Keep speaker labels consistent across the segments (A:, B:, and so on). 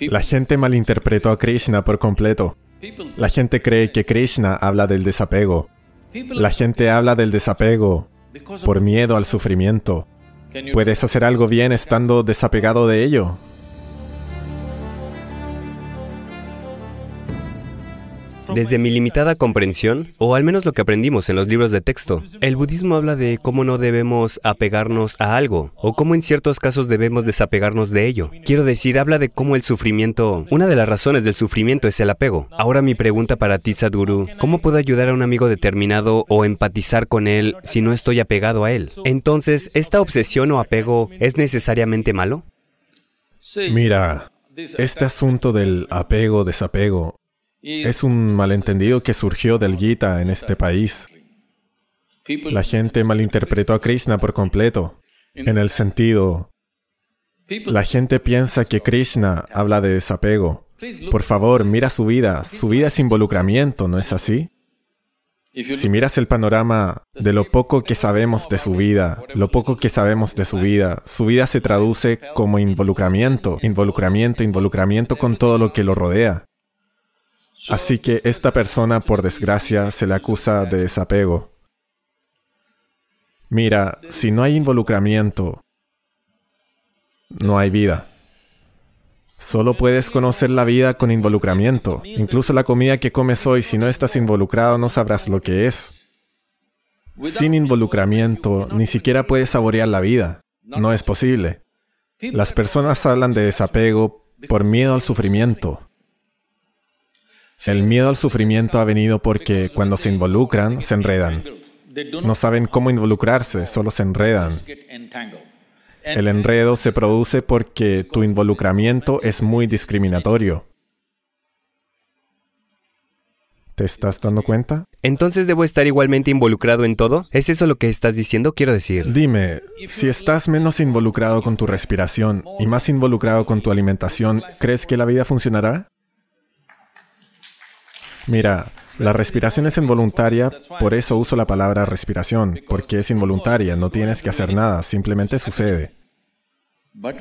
A: La gente malinterpretó a Krishna por completo. La gente cree que Krishna habla del desapego. La gente habla del desapego por miedo al sufrimiento. ¿Puedes hacer algo bien estando desapegado de ello?
B: Desde mi limitada comprensión, o al menos lo que aprendimos en los libros de texto, el budismo habla de cómo no debemos apegarnos a algo, o cómo en ciertos casos debemos desapegarnos de ello. Quiero decir, habla de cómo el sufrimiento, una de las razones del sufrimiento es el apego. Ahora mi pregunta para ti, Sadhguru, ¿cómo puedo ayudar a un amigo determinado o empatizar con él si no estoy apegado a él? Entonces, ¿esta obsesión o apego es necesariamente malo?
A: Mira, este asunto del apego-desapego es un malentendido que surgió del Gita en este país. La gente malinterpretó a Krishna por completo, en el sentido, la gente piensa que Krishna habla de desapego. Por favor, mira su vida. Su vida es involucramiento, ¿no es así? Si miras el panorama de lo poco que sabemos de su vida, lo poco que sabemos de su vida, su vida se traduce como involucramiento, involucramiento, involucramiento con todo lo que lo rodea. Así que esta persona, por desgracia, se le acusa de desapego. Mira, si no hay involucramiento, no hay vida. Solo puedes conocer la vida con involucramiento. Incluso la comida que comes hoy, si no estás involucrado, no sabrás lo que es. Sin involucramiento, ni siquiera puedes saborear la vida. No es posible. Las personas hablan de desapego por miedo al sufrimiento. El miedo al sufrimiento ha venido porque cuando se involucran, se enredan. No saben cómo involucrarse, solo se enredan. El enredo se produce porque tu involucramiento es muy discriminatorio. ¿Te estás dando cuenta?
B: Entonces debo estar igualmente involucrado en todo. ¿Es eso lo que estás diciendo? Quiero decir.
A: Dime, si estás menos involucrado con tu respiración y más involucrado con tu alimentación, ¿crees que la vida funcionará? Mira, la respiración es involuntaria, por eso uso la palabra respiración, porque es involuntaria, no tienes que hacer nada, simplemente sucede.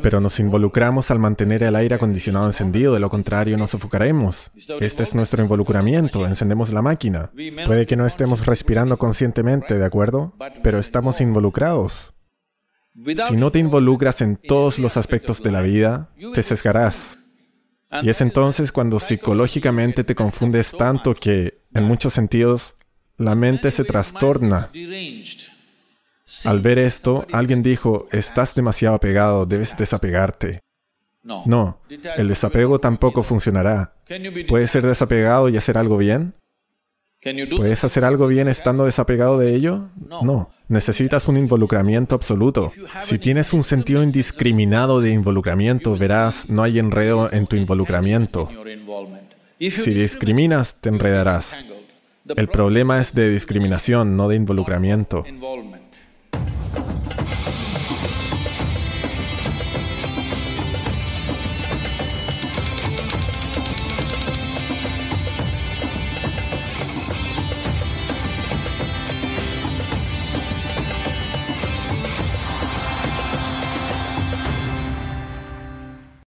A: Pero nos involucramos al mantener el aire acondicionado encendido, de lo contrario nos sofocaremos. Este es nuestro involucramiento, encendemos la máquina. Puede que no estemos respirando conscientemente, ¿de acuerdo? Pero estamos involucrados. Si no te involucras en todos los aspectos de la vida, te sesgarás. Y es entonces cuando psicológicamente te confundes tanto que, en muchos sentidos, la mente se trastorna. Al ver esto, alguien dijo, estás demasiado apegado, debes desapegarte. No, el desapego tampoco funcionará. ¿Puedes ser desapegado y hacer algo bien? ¿Puedes hacer algo bien estando desapegado de ello? No. Necesitas un involucramiento absoluto. Si tienes un sentido indiscriminado de involucramiento, verás, no hay enredo en tu involucramiento. Si discriminas, te enredarás. El problema es de discriminación, no de involucramiento.